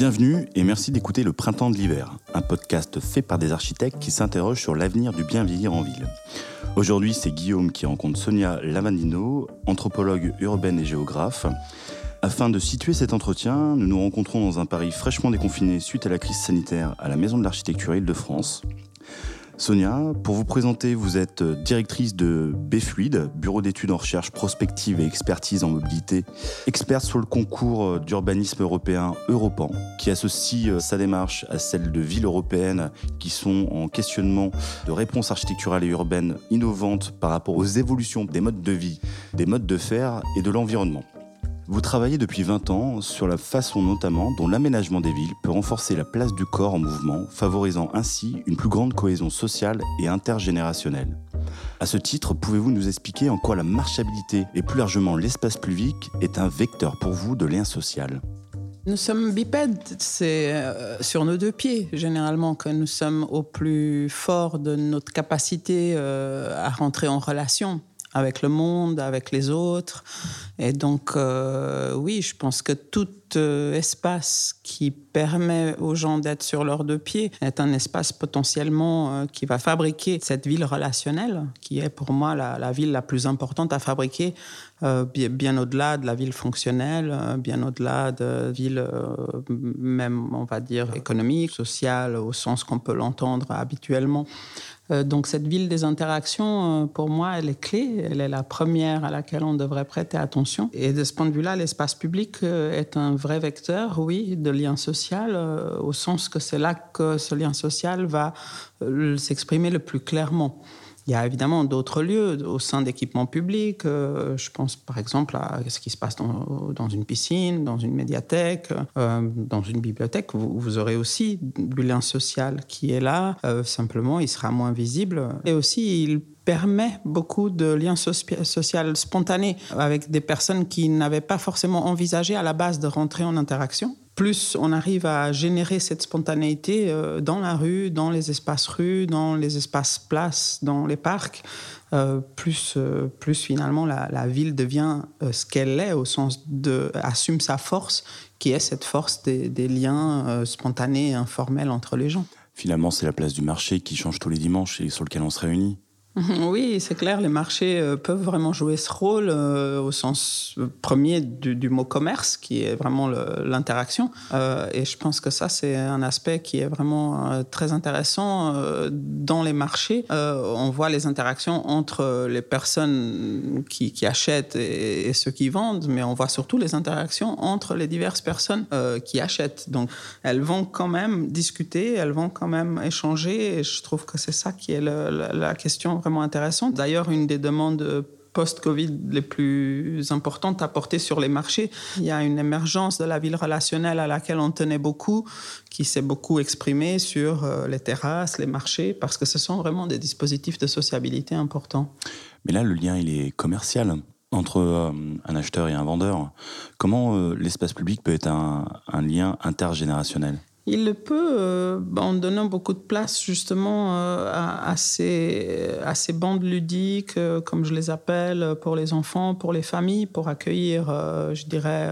Bienvenue et merci d'écouter Le Printemps de l'hiver, un podcast fait par des architectes qui s'interrogent sur l'avenir du bien vieillir en ville. Aujourd'hui, c'est Guillaume qui rencontre Sonia Lavandino, anthropologue urbaine et géographe. Afin de situer cet entretien, nous nous rencontrons dans un Paris fraîchement déconfiné suite à la crise sanitaire à la Maison de l'Architecture Île-de-France. Sonia, pour vous présenter, vous êtes directrice de BFluide, Bureau d'études en recherche prospective et expertise en mobilité, experte sur le concours d'urbanisme européen Europan, qui associe sa démarche à celle de villes européennes qui sont en questionnement de réponses architecturales et urbaines innovantes par rapport aux évolutions des modes de vie, des modes de faire et de l'environnement. Vous travaillez depuis 20 ans sur la façon notamment dont l'aménagement des villes peut renforcer la place du corps en mouvement, favorisant ainsi une plus grande cohésion sociale et intergénérationnelle. À ce titre, pouvez-vous nous expliquer en quoi la marchabilité et plus largement l'espace public est un vecteur pour vous de lien social? Nous sommes bipèdes, c'est euh, sur nos deux pieds généralement que nous sommes au plus fort de notre capacité euh, à rentrer en relation avec le monde, avec les autres. Et donc, euh, oui, je pense que tout euh, espace qui permet aux gens d'être sur leurs deux pieds est un espace potentiellement euh, qui va fabriquer cette ville relationnelle, qui est pour moi la, ville la plus importante à fabriquer, bien, bien au-delà de la ville fonctionnelle, bien au-delà de ville même, on va dire, économique, sociale, au sens qu'on peut l'entendre habituellement. Euh, donc cette ville des interactions, euh, pour moi, elle est clé. Elle est la première à laquelle on devrait prêter attention. Et de ce point de vue-là, l'espace public euh, est un vrai vecteur, oui, de lien social, au sens que c'est là que ce lien social va s'exprimer le plus clairement. Il y a évidemment d'autres lieux au sein d'équipements publics. Euh, je pense par exemple à ce qui se passe dans, une piscine, dans une médiathèque, euh, dans une bibliothèque. Vous, aurez aussi du lien social qui est là. Euh, simplement, il sera moins visible. Et aussi, il permet beaucoup de liens sociaux spontanés avec des personnes qui n'avaient pas forcément envisagé à la base de rentrer en interaction plus on arrive à générer cette spontanéité euh, dans la rue, dans les espaces rues, dans les espaces places, dans les parcs, euh, plus, euh, plus finalement la, ville devient ce qu'elle est au sens de assume sa force, qui est cette force des, liens spontanés et informels entre les gens. Finalement, c'est la place du marché qui change tous les dimanches et sur lequel on se réunit. Oui, c'est clair, les marchés euh, peuvent vraiment jouer ce rôle euh, au sens euh, premier du, mot commerce, qui est vraiment l'interaction. et je pense que ça, c'est un aspect qui est vraiment très intéressant dans les marchés. on voit les interactions entre les personnes qui, achètent et, ceux qui vendent, mais on voit surtout les interactions entre les diverses personnes qui achètent. Donc, elles vont quand même discuter, elles vont quand même échanger, et je trouve que c'est ça qui est la question vraiment intéressante. D'ailleurs, une des demandes post-Covid les plus importantes à porter sur les marchés. Il y a une émergence de la ville relationnelle à laquelle on tenait beaucoup, qui s'est beaucoup exprimée sur euh, les terrasses, les marchés, parce que ce sont vraiment des dispositifs de sociabilité importants. Mais là, le lien, il est commercial entre euh, un acheteur et un vendeur. Comment euh, l'espace public peut être un lien intergénérationnel? Il le peut euh, en donnant beaucoup de place justement euh, à, ces, à, ces, bandes ludiques, euh, comme je les appelle, pour les enfants, pour les familles, pour accueillir, je dirais,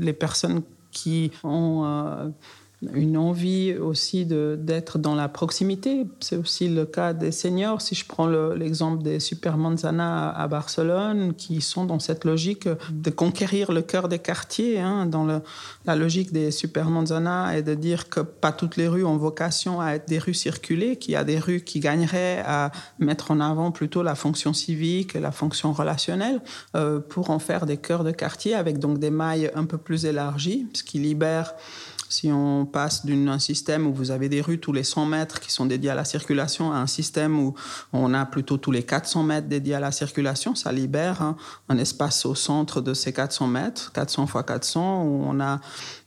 les personnes qui ont une envie aussi d'être dans la proximité. C'est aussi le cas des seniors. Si je prends l'exemple des Super Manzana à Barcelone, qui sont dans cette logique de conquérir le cœur des quartiers, hein, dans la logique des Super Manzana et de dire que pas toutes les rues ont vocation à être des rues circulées, qu'il y a des rues qui gagneraient à mettre en avant plutôt la fonction civique et la fonction relationnelle euh, pour en faire des cœurs de quartier avec donc des mailles un peu plus élargies, ce qui libère si on passe d'un système où vous avez des rues tous les 100 mètres qui sont dédiées à la circulation à un système où on a plutôt tous les 400 mètres dédiés à la circulation, ça libère hein, un espace au centre de ces 400 mètres, 400 x 400, où on a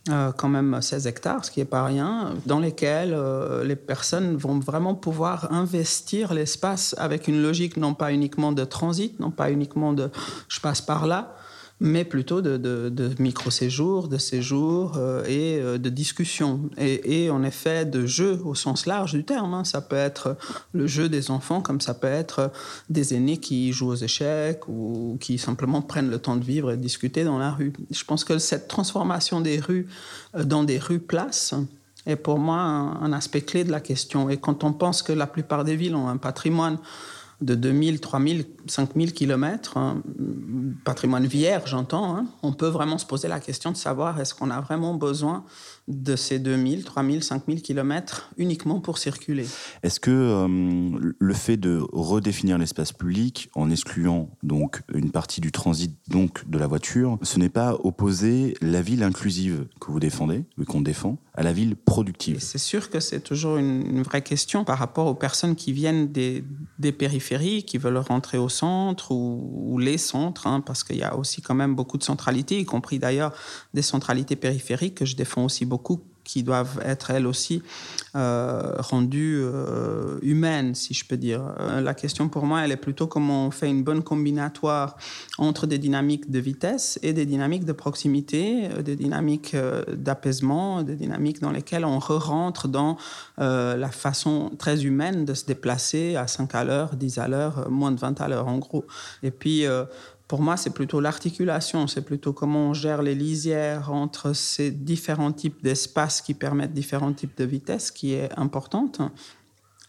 euh, quand même 16 hectares, ce qui n'est pas rien, dans lesquels euh, les personnes vont vraiment pouvoir investir l'espace avec une logique non pas uniquement de transit, non pas uniquement de je passe par là, mais plutôt de, micro-séjours, de séjours euh, et euh, de discussions. Et, en effet, de jeux au sens large du terme. Hein. Ça peut être le jeu des enfants, comme ça peut être des aînés qui jouent aux échecs ou qui simplement prennent le temps de vivre et de discuter dans la rue. Je pense que cette transformation des rues euh, dans des rues places est pour moi un aspect clé de la question. Et quand on pense que la plupart des villes ont un patrimoine de 2000, 3000, 5000 kilomètres, hein, patrimoine vierge, j'entends, hein, on peut vraiment se poser la question de savoir est-ce qu'on a vraiment besoin de ces 2000, 3000, 5000 kilomètres uniquement pour circuler? Est-ce que euh, le fait de redéfinir l'espace public en excluant donc une partie du transit, donc de la voiture, ce n'est pas opposer la ville inclusive que vous défendez, ou qu'on défend, à la ville productive? C'est sûr que c'est toujours une, vraie question par rapport aux personnes qui viennent des, périphéries, qui veulent rentrer au centre ou, les centres, hein, parce qu'il y a aussi quand même beaucoup de centralités, y compris d'ailleurs des centralités périphériques que je défends aussi beaucoup qui doivent être elles aussi euh, rendues euh, humaines, si je peux dire. Euh, la question pour moi, elle est plutôt comment on fait une bonne combinatoire entre des dynamiques de vitesse et des dynamiques de proximité, des dynamiques d'apaisement, des dynamiques dans lesquelles on re-rentre dans la façon très humaine de se déplacer à 5 à l'heure, 10 à l'heure, moins de 20 à l'heure en gros. Et puis pour moi, c'est plutôt l'articulation, c'est plutôt comment on gère les lisières entre ces différents types d'espaces qui permettent différents types de vitesses qui est importante.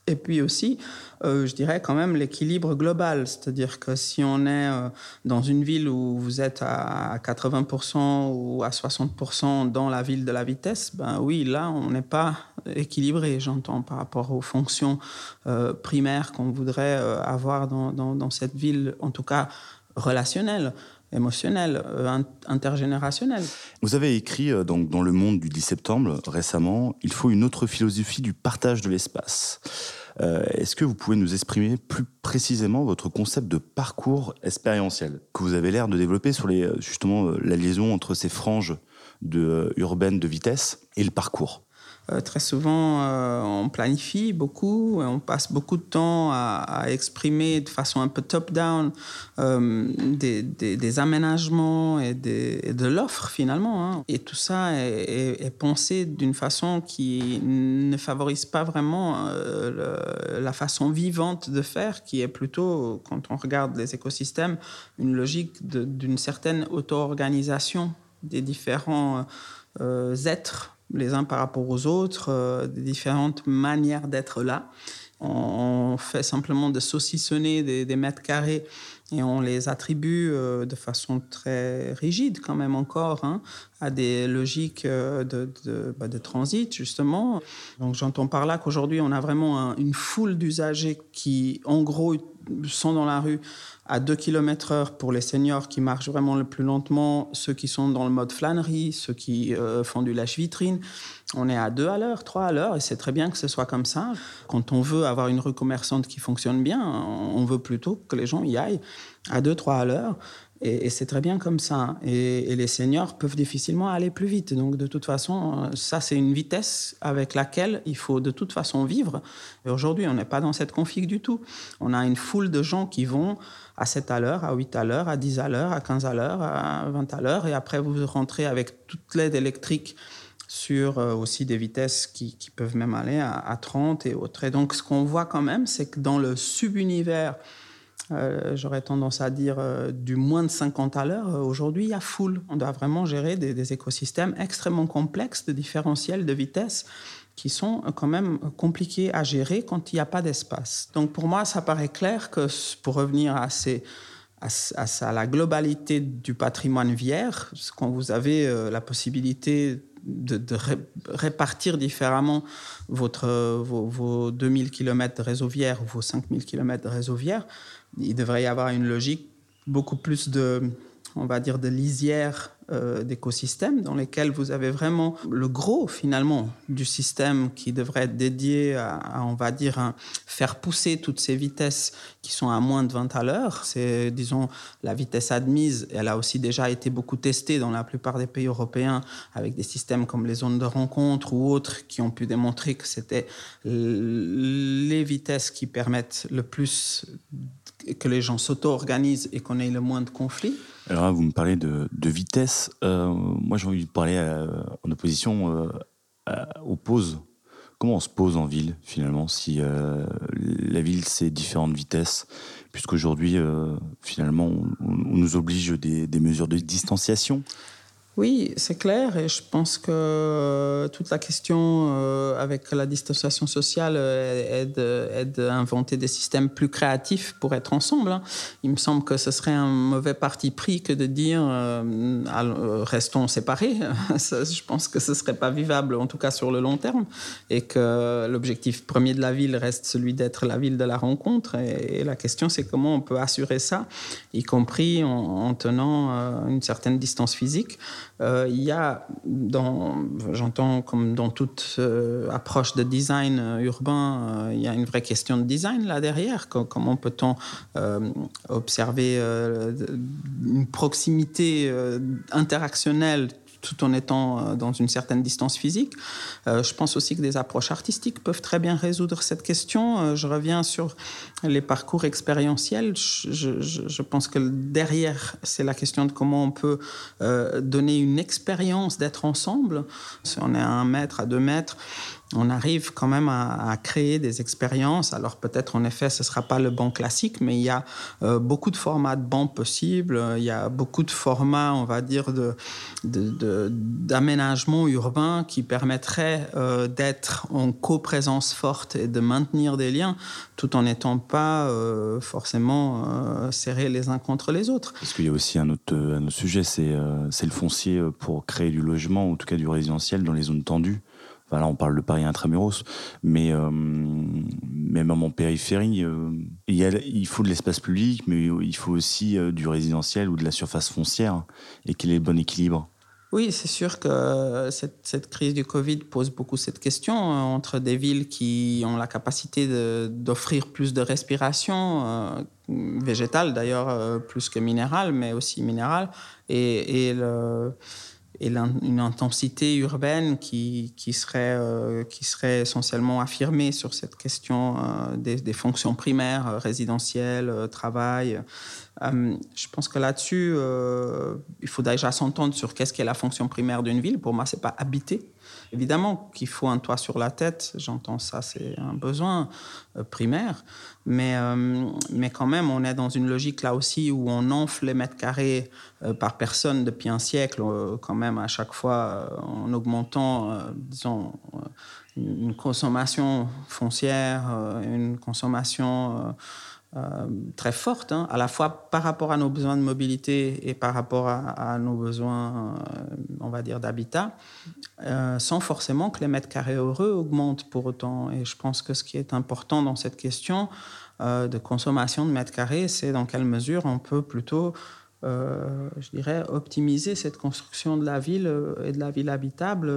Et puis aussi, euh, je dirais quand même l'équilibre global, c'est-à-dire que si on est euh, dans une ville où vous êtes à 80% ou à 60% dans la ville de la vitesse, ben oui, là, on n'est pas équilibré, j'entends, par rapport aux fonctions euh, primaires qu'on voudrait avoir dans, cette ville, en tout cas relationnel, émotionnel, euh, intergénérationnel. Vous avez écrit euh, donc, dans Le Monde du 10 septembre récemment, il faut une autre philosophie du partage de l'espace. Euh, est-ce que vous pouvez nous exprimer plus précisément votre concept de parcours expérientiel que vous avez l'air de développer sur les, justement la liaison entre ces franges de, urbaines de vitesse et le parcours? Euh, très souvent, euh, on planifie beaucoup, on passe beaucoup de temps à, exprimer de façon un peu top-down euh, des, aménagements et, de l'offre finalement. Hein. Et tout ça est, pensé d'une façon qui ne favorise pas vraiment la façon vivante de faire, qui est plutôt, quand on regarde les écosystèmes, une logique d'une certaine auto-organisation des différents êtres les uns par rapport aux autres, euh, différentes manières d'être là. On, fait simplement de saucissonner des, mètres carrés et on les attribue euh, de façon très rigide quand même encore hein, à des logiques euh, de, bah, de, transit justement. Donc j'entends par là qu'aujourd'hui on a vraiment une foule d'usagers qui en gros sont dans la rue à 2 km heure pour les seniors qui marchent vraiment le plus lentement, ceux qui sont dans le mode flânerie, ceux qui euh, font du lâche-vitrine. On est à 2 à l'heure, 3 à l'heure, et c'est très bien que ce soit comme ça. Quand on veut avoir une rue commerçante qui fonctionne bien, on veut plutôt que les gens y aillent à 2, 3 à l'heure. Et, c'est très bien comme ça. Et, les seniors peuvent difficilement aller plus vite. Donc, de toute façon, ça, c'est une vitesse avec laquelle il faut de toute façon vivre. Et aujourd'hui, on n'est pas dans cette config du tout. On a une foule de gens qui vont à 7 à l'heure, à 8 à l'heure, à 10 à l'heure, à 15 à l'heure, à 20 à l'heure. Et après, vous rentrez avec toute l'aide électrique sur euh, aussi des vitesses qui, peuvent même aller à, à 30 et autres. Et donc, ce qu'on voit quand même, c'est que dans le subunivers euh, j'aurais tendance à dire euh, du moins de 50 à l'heure. Euh, aujourd'hui, il y a full. On doit vraiment gérer des, écosystèmes extrêmement complexes de différentiels de vitesse qui sont quand même compliqués à gérer quand il n'y a pas d'espace. Donc pour moi, ça paraît clair que pour revenir à, à, la globalité du patrimoine vierge, quand vous avez la possibilité de, répartir différemment votre, vos, vos 2000 km de réseau vierge ou vos 5000 km de réseau vierge, il devrait y avoir une logique beaucoup plus de, on va dire, de lisière euh, d'écosystèmes dans lesquels vous avez vraiment le gros finalement du système qui devrait être dédié à, on va dire, faire pousser toutes ces vitesses qui sont à moins de 20 à l'heure. C'est, disons, la vitesse admise. Elle a aussi déjà été beaucoup testée dans la plupart des pays européens avec des systèmes comme les zones de rencontre ou autres qui ont pu démontrer que c'était les vitesses qui permettent le plus que les gens s'auto-organisent et qu'on ait le moins de conflits. Alors vous me parlez de, vitesse. Moi, j'ai envie de parler en opposition aux pauses. Comment on se pose en ville, finalement, si la ville, c'est différentes vitesses Puisqu'aujourd'hui, finalement, on, nous oblige des, des mesures de distanciation? Oui, c'est clair. Et je pense que euh, toute la question euh, avec la distanciation sociale euh, est de, inventer des systèmes plus créatifs pour être ensemble. Hein. Il me semble que ce serait un mauvais parti pris que de dire restons séparés. je pense que ce serait pas vivable, en tout cas sur le long terme, et que l'objectif premier de la ville reste celui d'être la ville de la rencontre. Et, la question, c'est comment on peut assurer ça, y compris en tenant une certaine distance physique. Euh, il y a, j'entends comme dans toute euh, approche de design euh, urbain, il y a une vraie question de design là derrière. Comment peut-on observer une proximité interactionnelle tout en étant euh, dans une certaine distance physique. Euh, je pense aussi que des approches artistiques peuvent très bien résoudre cette question. Euh, je reviens sur les parcours expérientiels. Je, pense que derrière, c'est la question de comment on peut donner une expérience d'être ensemble. Si on est à un mètre, à deux mètres, on arrive quand même à, créer des expériences. Alors peut-être en effet, ce ne sera pas le banc classique, mais il y a euh, beaucoup de formats de banc possibles. Il y a beaucoup de formats, on va dire, d'aménagement urbain qui permettraient euh, d'être en coprésence forte et de maintenir des liens tout en n'étant pas euh, forcément serrés les uns contre les autres. Parce qu'il y a aussi un autre, un autre sujet, c'est le foncier pour créer du logement, ou en tout cas du résidentiel dans les zones tendues là, on parle de Paris intramuros, mais euh, même en périphérie, euh, il, faut de l'espace public, mais il faut aussi euh, du résidentiel ou de la surface foncière. Et quel est le bon équilibre? Oui, c'est sûr que cette, crise du Covid pose beaucoup cette question entre des villes qui ont la capacité d'offrir plus de respiration, végétale d'ailleurs, plus que minérale, mais aussi minérale, et, et le et une intensité urbaine qui, qui, serait, euh, qui serait essentiellement affirmée sur cette question euh, des, fonctions primaires, euh, résidentielles, travail. je pense que là-dessus, il faut déjà s'entendre sur qu'est-ce qu'est la fonction primaire d'une ville. Pour moi, c'est pas habiter. Évidemment qu'il faut un toit sur la tête, j'entends ça, c'est un besoin primaire. Mais, euh, mais quand même, on est dans une logique là aussi où on enfle les mètres carrés euh, par personne depuis un siècle, euh, quand même à chaque fois en augmentant, disons, une consommation foncière, une consommation très forte, hein, à la fois par rapport à nos besoins de mobilité et par rapport à, nos besoins, on va dire, d'habitat, sans forcément que les mètres carrés heureux augmentent pour autant. Et je pense que ce qui est important dans cette question, euh, de consommation de mètres carrés, c'est dans quelle mesure on peut plutôt, euh, je dirais, optimiser cette construction de la ville euh, et de la ville habitable,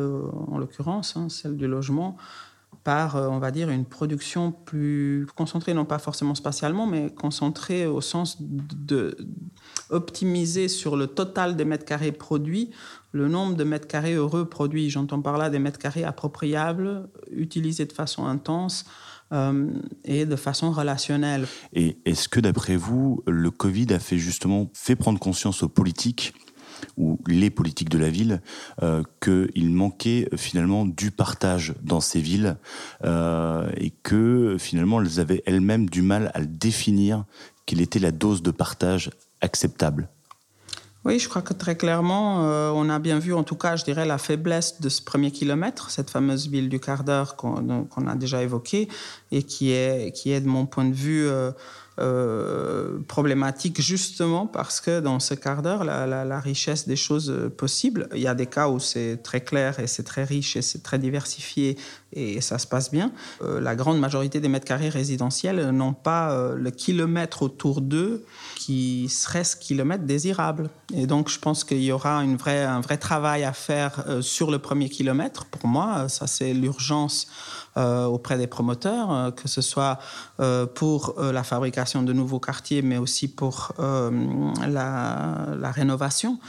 en l'occurrence, hein, celle du logement, par, on va dire, une production plus concentrée, non pas forcément spatialement, mais concentrée au sens de optimiser sur le total des mètres carrés produits le nombre de mètres carrés heureux produits. J'entends par là des mètres carrés appropriables, utilisés de façon intense, euh, et de façon relationnelle. Et est-ce que d'après vous, le Covid a fait justement fait prendre conscience aux politiques ou les politiques de la ville euh, qu'il manquait finalement du partage dans ces villes euh, et que finalement elles avaient elles-mêmes du mal à définir quelle était la dose de partage acceptable. Oui, je crois que très clairement, euh, on a bien vu, en tout cas, je dirais, la faiblesse de ce premier kilomètre, cette fameuse ville du quart d'heure qu'on a déjà évoquée, et qui est, qui est de mon point de vue, euh, euh, problématique justement parce que dans ce quart d'heure, la, richesse des choses possibles, il y a des cas où c'est très clair et c'est très riche et c'est très diversifié et ça se passe bien. Euh, la grande majorité des mètres carrés résidentiels n'ont pas euh, le kilomètre autour d'eux qui serait ce kilomètre désirable. Et donc je pense qu'il y aura une vraie, un vrai travail à faire sur le premier kilomètre. Pour moi, ça c'est l'urgence euh, auprès des promoteurs, euh, que ce soit euh, pour la fabrication de nouveaux quartiers, mais aussi pour la, la, rénovation.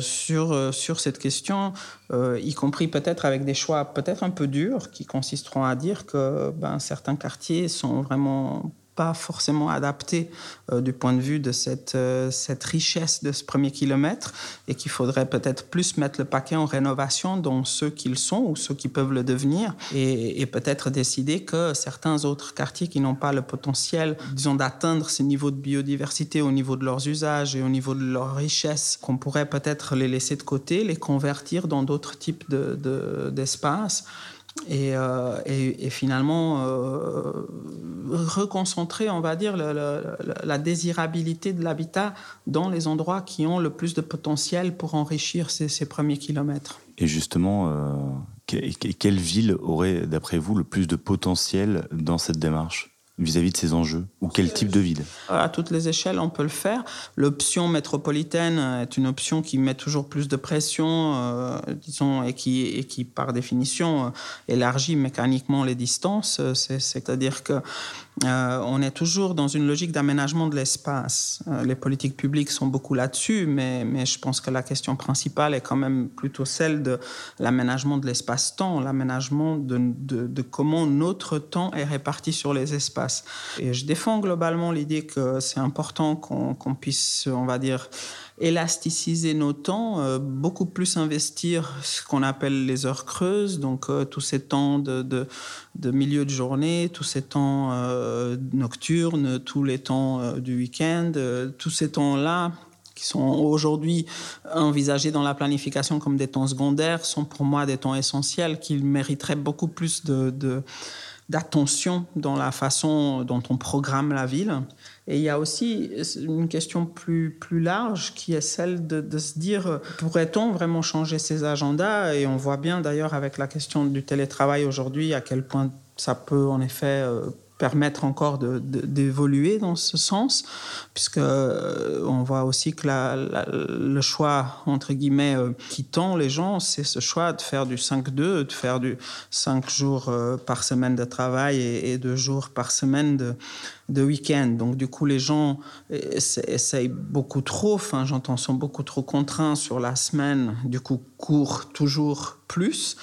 sur, sur cette question, y compris peut-être avec des choix peut-être un peu durs qui consisteront à dire que ben, certains quartiers sont vraiment pas forcément adapté euh, du point de vue de cette, euh, cette richesse de ce premier kilomètre et qu'il faudrait peut-être plus mettre le paquet en rénovation dans ceux qu'ils sont ou ceux qui peuvent le devenir et, peut-être décider que certains autres quartiers qui n'ont pas le potentiel, disons, d'atteindre ces niveaux de biodiversité au niveau de leurs usages et au niveau de leur richesse, qu'on pourrait peut-être les laisser de côté, les convertir dans d'autres types d'espaces. Euh, et, finalement euh, reconcentrer, on va dire, la, désirabilité de l'habitat dans les endroits qui ont le plus de potentiel pour enrichir ces, premiers kilomètres. Et justement, euh, quelle ville aurait, d'après vous, le plus de potentiel dans cette démarche? Vis-à-vis de ces enjeux Ou quel type de ville À toutes les échelles, on peut le faire. L'option métropolitaine est une option qui met toujours plus de pression, euh, disons, et qui, et qui, par définition, euh, élargit mécaniquement les distances. C'est-à-dire que euh, on est toujours dans une logique d'aménagement de l'espace. Euh, les politiques publiques sont beaucoup là-dessus, mais, mais, je pense que la question principale est quand même plutôt celle de l'aménagement de l'espace-temps, l'aménagement de, de, comment notre temps est réparti sur les espaces. Et je défends globalement l'idée que c'est important qu'on puisse, on va dire, élasticiser nos temps, euh, beaucoup plus investir ce qu'on appelle les heures creuses, donc euh, tous ces temps de, de, milieu de journée, tous ces temps euh, nocturnes, tous les temps du week-end, tous ces temps-là qui sont aujourd'hui envisagés dans la planification comme des temps secondaires, sont pour moi des temps essentiels qui mériteraient beaucoup plus de d'attention dans la façon dont on programme la ville. Et il y a aussi une question plus, plus large qui est celle de, de se dire, pourrait-on vraiment changer ces agendas? Et on voit bien d'ailleurs avec la question du télétravail aujourd'hui à quel point ça peut en effet euh, permettre encore d'évoluer dans ce sens, puisque euh, on voit aussi que le choix, entre guillemets, euh, qui tend les gens, c'est ce choix de faire du 5-2, de faire du 5 jours euh, par semaine de travail et, 2 jours par semaine de, de week-end. Donc, du coup, les gens essayent beaucoup trop, enfin, j'entends, sont beaucoup trop contraints sur la semaine, du coup, courent toujours plus.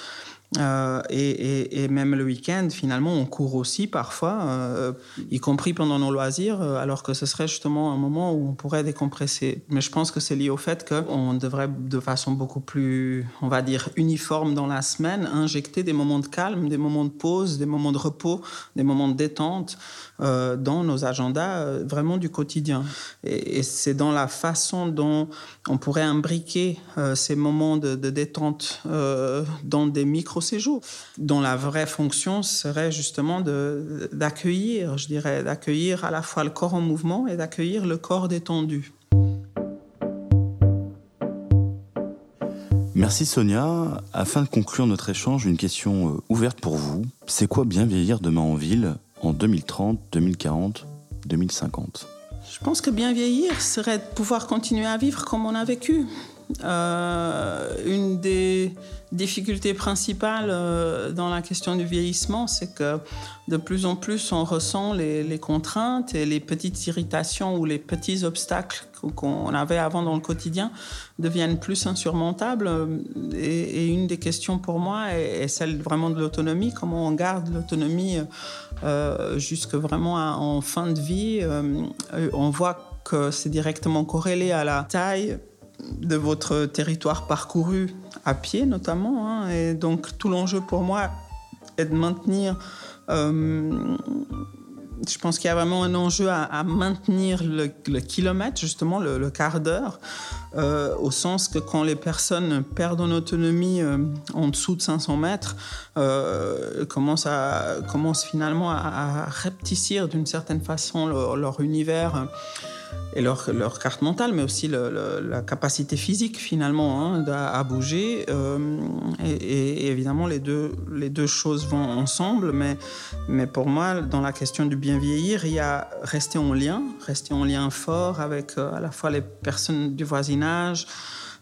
Euh, et, même le week-end, finalement, on court aussi parfois, euh, y compris pendant nos loisirs, euh, alors que ce serait justement un moment où on pourrait décompresser. Mais je pense que c'est lié au fait qu'on devrait, de façon beaucoup plus, on va dire, uniforme dans la semaine, injecter des moments de calme, des moments de pause, des moments de repos, des moments de détente dans nos agendas vraiment du quotidien. Et, c'est dans la façon dont on pourrait imbriquer ces moments de, de détente dans des micro séjour, dont la vraie fonction serait justement d'accueillir, je dirais, d'accueillir à la fois le corps en mouvement et d'accueillir le corps détendu. Merci Sonia. Afin de conclure notre échange, une question euh, ouverte pour vous. C'est quoi bien vieillir demain en ville en 2030, 2040, 2050 Je pense que bien vieillir serait de pouvoir continuer à vivre comme on a vécu. Euh, une des difficulté principale euh, dans la question du vieillissement, c'est que de plus en plus on ressent les, contraintes et les petites irritations ou les petits obstacles qu'on avait avant dans le quotidien deviennent plus insurmontables. Et, une des questions pour moi est, celle vraiment de l'autonomie, comment on garde l'autonomie euh, jusque vraiment en fin de vie. On voit que c'est directement corrélé à la taille de votre territoire parcouru à pied notamment. Hein. et donc tout l'enjeu pour moi est de maintenir... Euh, je pense qu'il y a vraiment un enjeu à, maintenir le, kilomètre, justement le, quart d'heure, euh, au sens que quand les personnes perdent en autonomie euh, en dessous de 500 mètres, commencent, à, commencent finalement à, à d'une certaine façon leur univers et leur, leur, carte mentale, mais aussi la capacité physique finalement hein, à, bouger. Euh, et, évidemment, les deux, les deux choses vont ensemble, mais, mais pour moi, dans la question du bien vieillir, il y a rester en lien, rester en lien fort avec euh, à la fois les personnes du voisinage,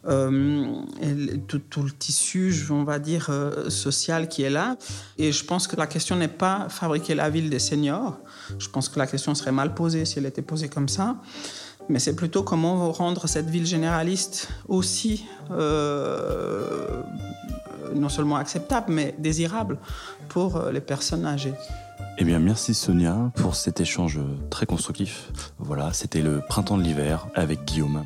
tout, tout, le tissu, on va dire, social qui est là. Et je pense que la question n'est pas fabriquer la ville des seniors. Je pense que la question serait mal posée si elle était posée comme ça. Mais c'est plutôt comment rendre cette ville généraliste aussi euh, non seulement acceptable, mais désirable pour les personnes âgées. Eh bien, merci Sonia pour cet échange très constructif. Voilà, c'était le printemps de l'hiver avec Guillaume.